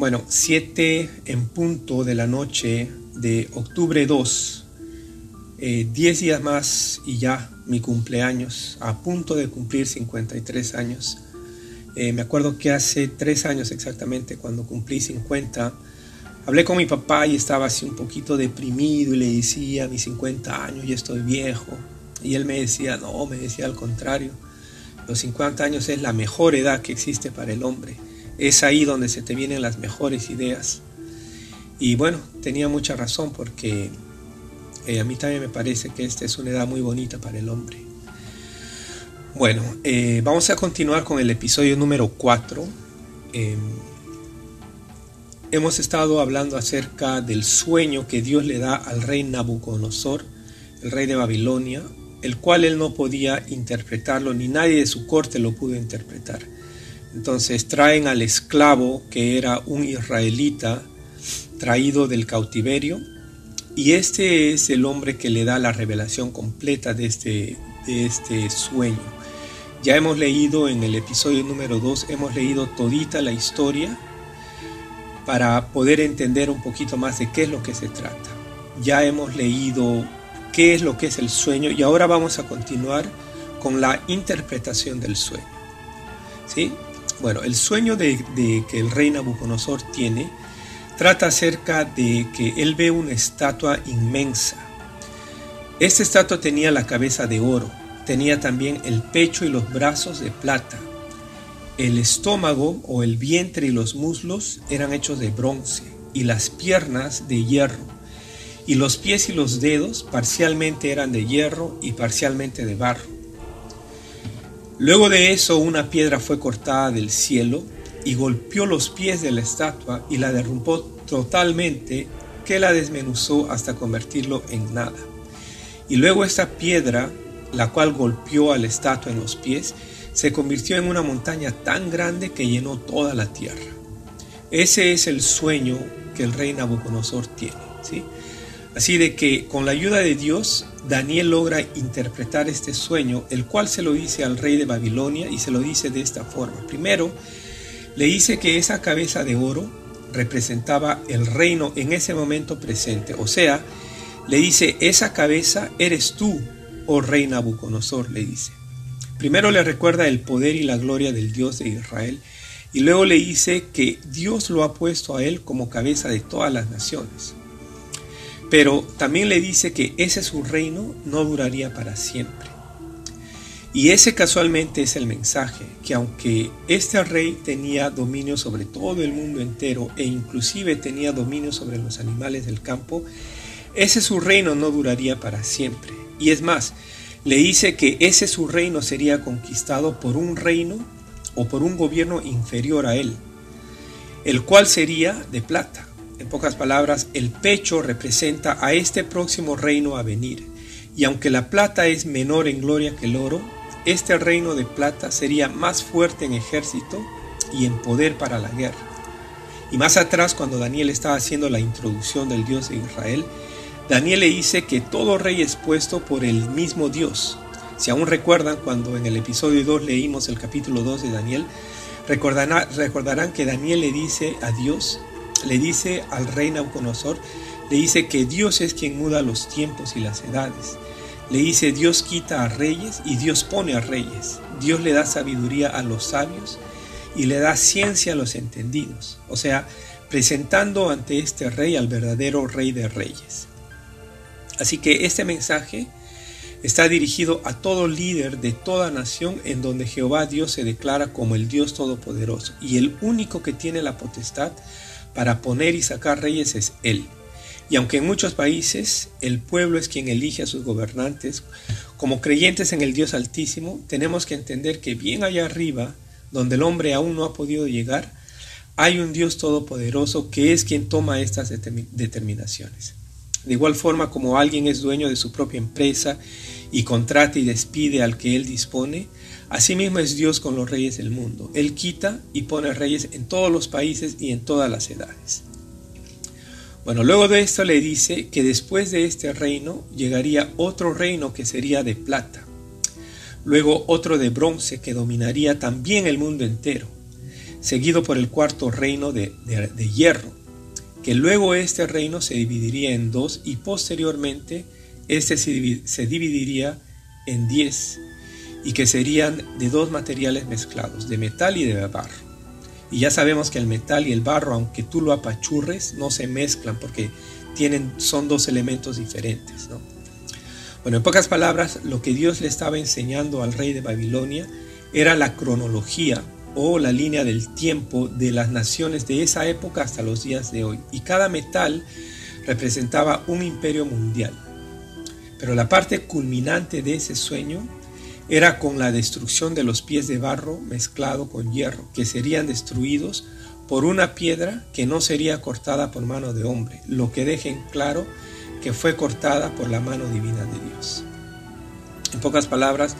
Bueno, 7 en punto de la noche de octubre 2, 10 eh, días más y ya mi cumpleaños, a punto de cumplir 53 años. Eh, me acuerdo que hace 3 años exactamente, cuando cumplí 50, hablé con mi papá y estaba así un poquito deprimido y le decía, mis 50 años ya estoy viejo. Y él me decía, no, me decía al contrario, los 50 años es la mejor edad que existe para el hombre es ahí donde se te vienen las mejores ideas. Y bueno, tenía mucha razón porque eh, a mí también me parece que esta es una edad muy bonita para el hombre. Bueno, eh, vamos a continuar con el episodio número 4. Em, hemos estado hablando acerca del sueño que Dios le da al rey Nabucodonosor, el rey de Babilonia, el cual él no podía interpretarlo, ni nadie de su corte lo pudo interpretar. Entonces traen al esclavo que era un israelita traído del cautiverio y este es el hombre que le da la revelación completa de este, de este sueño. Ya hemos leído en el episodio número 2, hemos leído todita la historia para poder entender un poquito más de qué es lo que se trata. Ya hemos leído qué es lo que es el sueño y ahora vamos a continuar con la interpretación del sueño. ¿Sí? Bueno, el sueño de, que el rey Nabucodonosor tiene trata acerca de que él ve una estatua inmensa. Esta estatua tenía la cabeza de oro, tenía también el pecho y los brazos de plata. El estómago o el vientre y los muslos eran hechos de bronce y las piernas de hierro. Y los pies y los dedos parcialmente eran de hierro y parcialmente de barro. Luego de eso una piedra fue cortada del cielo y golpeó los pies de la estatua y la derrumbó totalmente, que la desmenuzó hasta convertirlo en nada. Y luego esta piedra, la cual golpeó a la estatua en los pies, se convirtió en una montaña tan grande que llenó toda la tierra. Ese es el sueño que el rey Nabucodonosor tiene. ¿sí? Así de que con la ayuda de Dios, Daniel logra interpretar este sueño, el cual se lo dice al rey de Babilonia y se lo dice de esta forma. Primero, le dice que esa cabeza de oro representaba el reino en ese momento presente. O sea, le dice, esa cabeza eres tú, oh rey Nabucodonosor, le dice. Primero le recuerda el poder y la gloria del Dios de Israel y luego le dice que Dios lo ha puesto a él como cabeza de todas las naciones. Pero también le dice que ese su reino no duraría para siempre. Y ese casualmente es el mensaje, que aunque este rey tenía dominio sobre todo el mundo entero e inclusive tenía dominio sobre los animales del campo, ese su reino no duraría para siempre. Y es más, le dice que ese su reino sería conquistado por un reino o por un gobierno inferior a él, el cual sería de plata. En pocas palabras, el pecho representa a este próximo reino a venir. Y aunque la plata es menor en gloria que el oro, este reino de plata sería más fuerte en ejército y en poder para la guerra. Y más atrás, cuando Daniel estaba haciendo la introducción del Dios de Israel, Daniel le dice que todo rey es puesto por el mismo Dios. Si aún recuerdan, cuando en el episodio 2 leímos el capítulo 2 de Daniel, recordarán, que Daniel le dice a Dios le dice al rey Nabucodonosor, le dice que Dios es quien muda los tiempos y las edades. Le dice Dios quita a reyes y Dios pone a reyes. Dios le da sabiduría a los sabios y le da ciencia a los entendidos. O sea, presentando ante este rey al verdadero rey de reyes. Así que este mensaje está dirigido a todo líder de toda nación en donde Jehová Dios se declara como el Dios Todopoderoso y el único que tiene la potestad para poner y sacar reyes es Él. Y aunque en muchos países el pueblo es quien elige a sus gobernantes, como creyentes en el Dios Altísimo, tenemos que entender que bien allá arriba, donde el hombre aún no ha podido llegar, hay un Dios todopoderoso que es quien toma estas determinaciones. De igual forma como alguien es dueño de su propia empresa y contrata y despide al que él dispone, Asimismo es Dios con los reyes del mundo. Él quita y pone reyes en todos los países y en todas las edades. Bueno, luego de esto le dice que después de este reino llegaría otro reino que sería de plata. Luego otro de bronce que dominaría también el mundo entero. seguido por el cuarto reino de, hierro, que luego este reino se dividiría en dos y posteriormente este se dividiría en diez y que serían de dos materiales mezclados, de metal y de barro. Y ya sabemos que el metal y el barro, aunque tú lo apachurres, no se mezclan porque tienen, son dos elementos diferentes. Bueno, en pocas palabras, lo que Dios le estaba enseñando al rey de Babilonia era la cronología o la línea del tiempo de las naciones de esa época hasta los días de hoy. Y cada metal representaba un imperio mundial. Pero la parte culminante de ese sueño era con la destrucción de los pies de barro mezclado con hierro, que serían destruidos por una piedra que no sería cortada por mano de hombre, lo que deja en claro que fue cortada por la mano divina de Dios. En pocas palabras,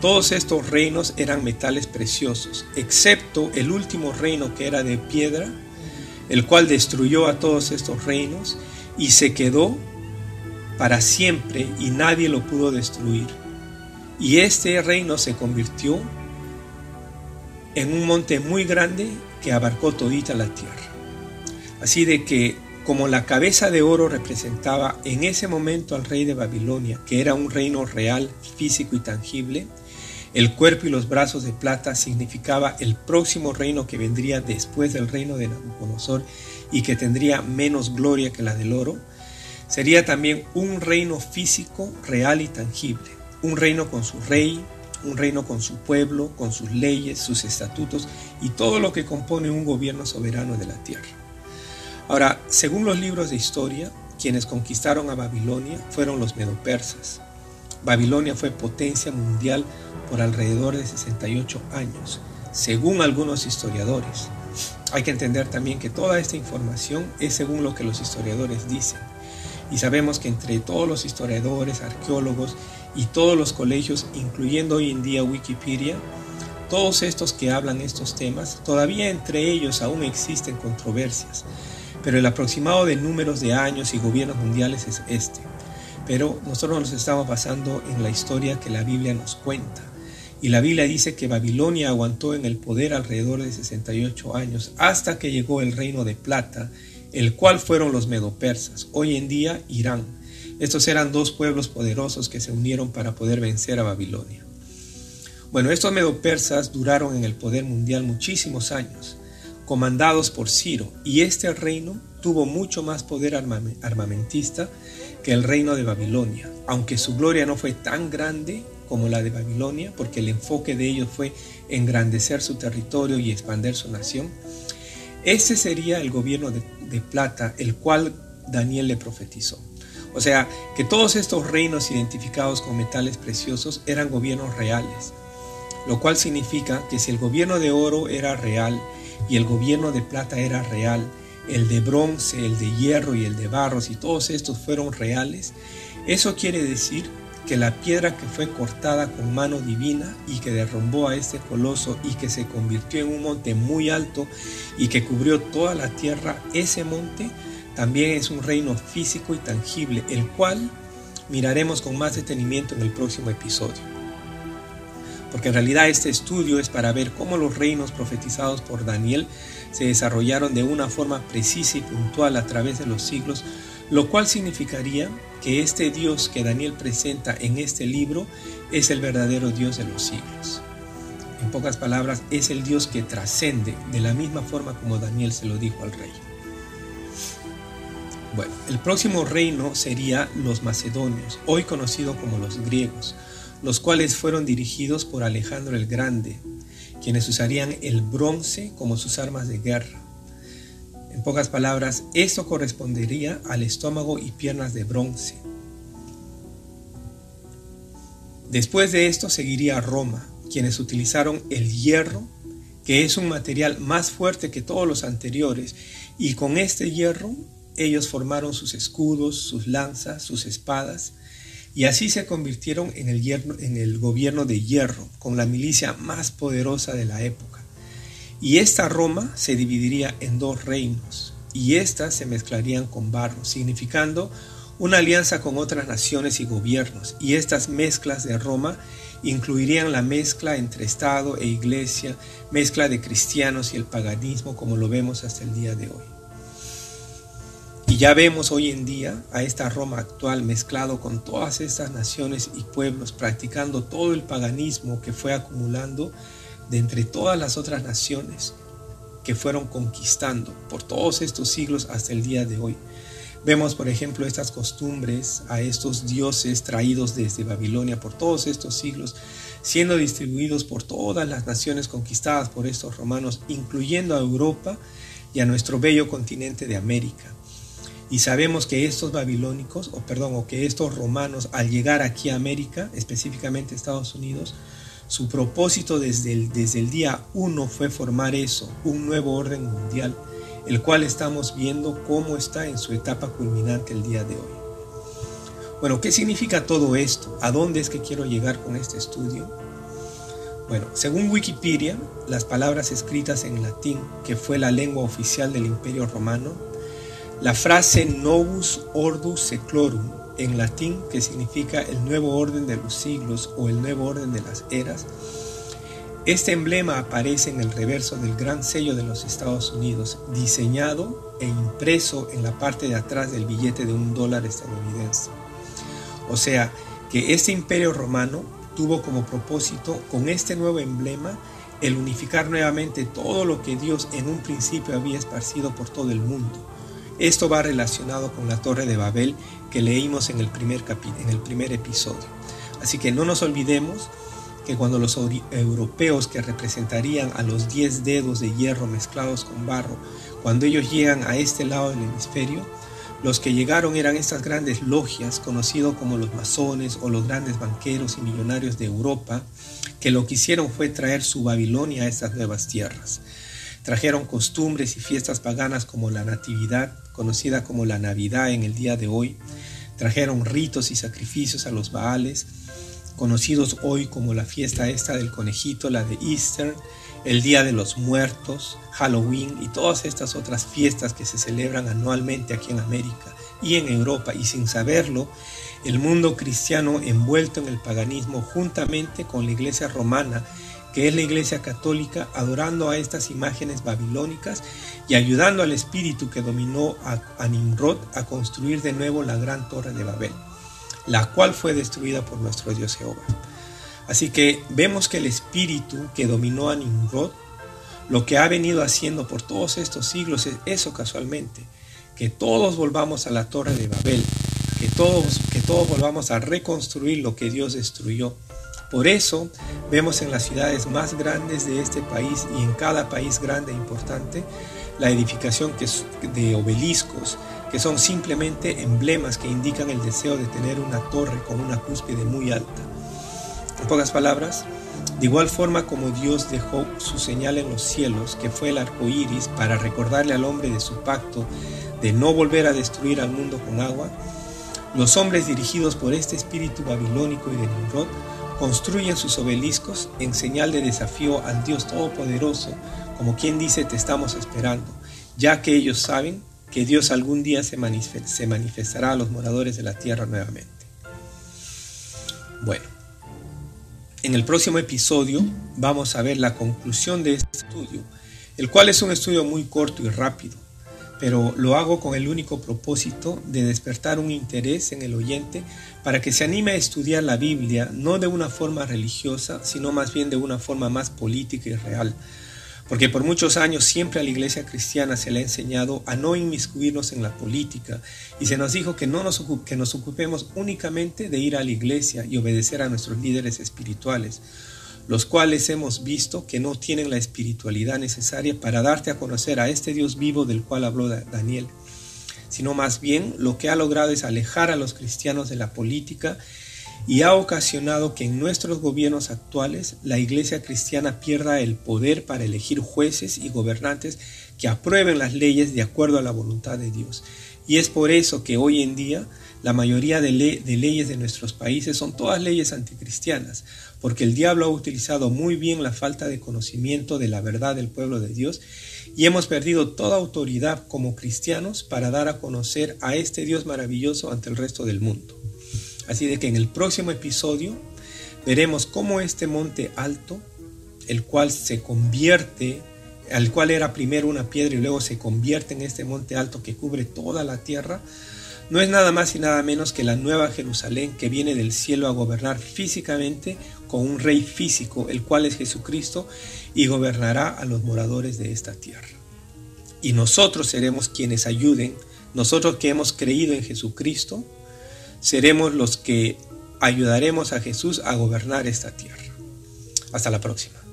todos estos reinos eran metales preciosos, excepto el último reino que era de piedra, el cual destruyó a todos estos reinos y se quedó para siempre y nadie lo pudo destruir. Y este reino se convirtió en un monte muy grande que abarcó todita la tierra. Así de que como la cabeza de oro representaba en ese momento al rey de Babilonia, que era un reino real, físico y tangible, el cuerpo y los brazos de plata significaba el próximo reino que vendría después del reino de Nabucodonosor y que tendría menos gloria que la del oro, sería también un reino físico, real y tangible un reino con su rey, un reino con su pueblo, con sus leyes, sus estatutos y todo lo que compone un gobierno soberano de la tierra. Ahora, según los libros de historia, quienes conquistaron a Babilonia fueron los medopersas. Babilonia fue potencia mundial por alrededor de 68 años, según algunos historiadores. Hay que entender también que toda esta información es según lo que los historiadores dicen. Y sabemos que entre todos los historiadores, arqueólogos y todos los colegios, incluyendo hoy en día Wikipedia, todos estos que hablan estos temas, todavía entre ellos aún existen controversias, pero el aproximado de números de años y gobiernos mundiales es este. Pero nosotros nos estamos basando en la historia que la Biblia nos cuenta. Y la Biblia dice que Babilonia aguantó en el poder alrededor de 68 años hasta que llegó el reino de plata, el cual fueron los medopersas, hoy en día Irán. Estos eran dos pueblos poderosos que se unieron para poder vencer a Babilonia. Bueno, estos medopersas duraron en el poder mundial muchísimos años, comandados por Ciro, y este reino tuvo mucho más poder armamentista que el reino de Babilonia, aunque su gloria no fue tan grande como la de Babilonia, porque el enfoque de ellos fue engrandecer su territorio y expandir su nación. Ese sería el gobierno de, de plata, el cual Daniel le profetizó. O sea, que todos estos reinos identificados con metales preciosos eran gobiernos reales, lo cual significa que si el gobierno de oro era real y el gobierno de plata era real, el de bronce, el de hierro y el de barro, si todos estos fueron reales, eso quiere decir que la piedra que fue cortada con mano divina y que derrumbó a este coloso y que se convirtió en un monte muy alto y que cubrió toda la tierra, ese monte también es un reino físico y tangible, el cual miraremos con más detenimiento en el próximo episodio. Porque en realidad este estudio es para ver cómo los reinos profetizados por Daniel se desarrollaron de una forma precisa y puntual a través de los siglos, lo cual significaría que este Dios que Daniel presenta en este libro es el verdadero Dios de los siglos. En pocas palabras, es el Dios que trascende de la misma forma como Daniel se lo dijo al rey. Bueno, el próximo reino sería los macedonios, hoy conocido como los griegos, los cuales fueron dirigidos por Alejandro el Grande, quienes usarían el bronce como sus armas de guerra. En pocas palabras, esto correspondería al estómago y piernas de bronce. Después de esto seguiría Roma, quienes utilizaron el hierro, que es un material más fuerte que todos los anteriores, y con este hierro ellos formaron sus escudos, sus lanzas, sus espadas, y así se convirtieron en el, gobierno de hierro, con la milicia más poderosa de la época. Y esta Roma se dividiría en dos reinos, y éstas se mezclarían con barro, significando una alianza con otras naciones y gobiernos, y estas mezclas de Roma incluirían la mezcla entre Estado e Iglesia, mezcla de cristianos y el paganismo como lo vemos hasta el día de hoy. Ya vemos hoy en día a esta Roma actual mezclado con todas estas naciones y pueblos, practicando todo el paganismo que fue acumulando de entre todas las otras naciones que fueron conquistando por todos estos siglos hasta el día de hoy. Vemos, por ejemplo, estas costumbres a estos dioses traídos desde Babilonia por todos estos siglos, siendo distribuidos por todas las naciones conquistadas por estos romanos, incluyendo a Europa y a nuestro bello continente de América. Y sabemos que estos babilónicos, o perdón, o que estos romanos al llegar aquí a América, específicamente Estados Unidos, su propósito desde el, desde el día uno fue formar eso, un nuevo orden mundial el cual estamos viendo cómo está en su etapa culminante el día de hoy. Bueno, ¿qué significa todo esto? ¿A dónde es que quiero llegar con este estudio? Bueno, según Wikipedia, las palabras escritas en latín, que fue la lengua oficial del Imperio Romano, la frase Novus Ordus Seclorum en latín, que significa el nuevo orden de los siglos o el nuevo orden de las eras, este emblema aparece en el reverso del gran sello de los Estados Unidos, diseñado e impreso en la parte de atrás del billete de un dólar estadounidense. O sea, que este imperio romano tuvo como propósito con este nuevo emblema el unificar nuevamente todo lo que Dios en un principio había esparcido por todo el mundo. Esto va relacionado con la Torre de Babel que leímos en el primer, en el primer episodio. Así que no nos olvidemos que cuando los europeos que representarían a los diez dedos de hierro mezclados con barro, cuando ellos llegan a este lado del hemisferio, los que llegaron eran estas grandes logias, conocidos como los masones o los grandes banqueros y millonarios de Europa, que lo que hicieron fue traer su Babilonia a estas nuevas tierras. Trajeron costumbres y fiestas paganas como la Natividad, conocida como la Navidad en el día de hoy. Trajeron ritos y sacrificios a los Baales, conocidos hoy como la fiesta esta del conejito, la de Easter, el Día de los Muertos, Halloween y todas estas otras fiestas que se celebran anualmente aquí en América y en Europa y sin saberlo, el mundo cristiano envuelto en el paganismo juntamente con la iglesia romana, que es la iglesia católica, adorando a estas imágenes babilónicas y ayudando al espíritu que dominó a, Nimrod a construir de nuevo la gran torre de Babel la cual fue destruida por nuestro Dios Jehová. Así que vemos que el espíritu que dominó a Nimrod, lo que ha venido haciendo por todos estos siglos es eso casualmente, que todos volvamos a la torre de Babel, que todos, que todos volvamos a reconstruir lo que Dios destruyó. Por eso vemos en las ciudades más grandes de este país y en cada país grande e importante la edificación de obeliscos, que son simplemente emblemas que indican el deseo de tener una torre con una cúspide muy alta. En pocas palabras, de igual forma como Dios dejó su señal en los cielos, que fue el arco iris, para recordarle al hombre de su pacto de no volver a destruir al mundo con agua, los hombres dirigidos por este espíritu babilónico y de Nimrod construyen sus obeliscos en señal de desafío al Dios Todopoderoso, como quien dice te estamos esperando, ya que ellos saben que Dios algún día se, manifestará a los moradores de la tierra nuevamente. Bueno, en el próximo episodio vamos a ver la conclusión de este estudio, el cual es un estudio muy corto y rápido, pero lo hago con el único propósito de despertar un interés en el oyente para que se anime a estudiar la Biblia no de una forma religiosa, sino más bien de una forma más política y real, porque por muchos años siempre a la iglesia cristiana se le ha enseñado a no inmiscuirnos en la política y se nos dijo que, no nos, que nos ocupemos únicamente de ir a la iglesia y obedecer a nuestros líderes espirituales, los cuales hemos visto que no tienen la espiritualidad necesaria para darte a conocer a este Dios vivo del cual habló Daniel, sino más bien lo que ha logrado es alejar a los cristianos de la política y ha ocasionado que en nuestros gobiernos actuales la Iglesia cristiana pierda el poder para elegir jueces y gobernantes que aprueben las leyes de acuerdo a la voluntad de Dios. Y es por eso que hoy en día la mayoría de, leyes de nuestros países son todas leyes anticristianas, porque el diablo ha utilizado muy bien la falta de conocimiento de la verdad del pueblo de Dios y hemos perdido toda autoridad como cristianos para dar a conocer a este Dios maravilloso ante el resto del mundo. Así de que en el próximo episodio veremos cómo este monte alto, el cual se convierte, al cual era primero una piedra y luego se convierte en este monte alto que cubre toda la tierra, no es nada más y nada menos que la nueva Jerusalén que viene del cielo a gobernar físicamente con un rey físico, el cual es Jesucristo, y gobernará a los moradores de esta tierra. Y nosotros seremos quienes ayuden, nosotros que hemos creído en Jesucristo, seremos los que ayudaremos a Jesús a gobernar esta tierra. Hasta la próxima.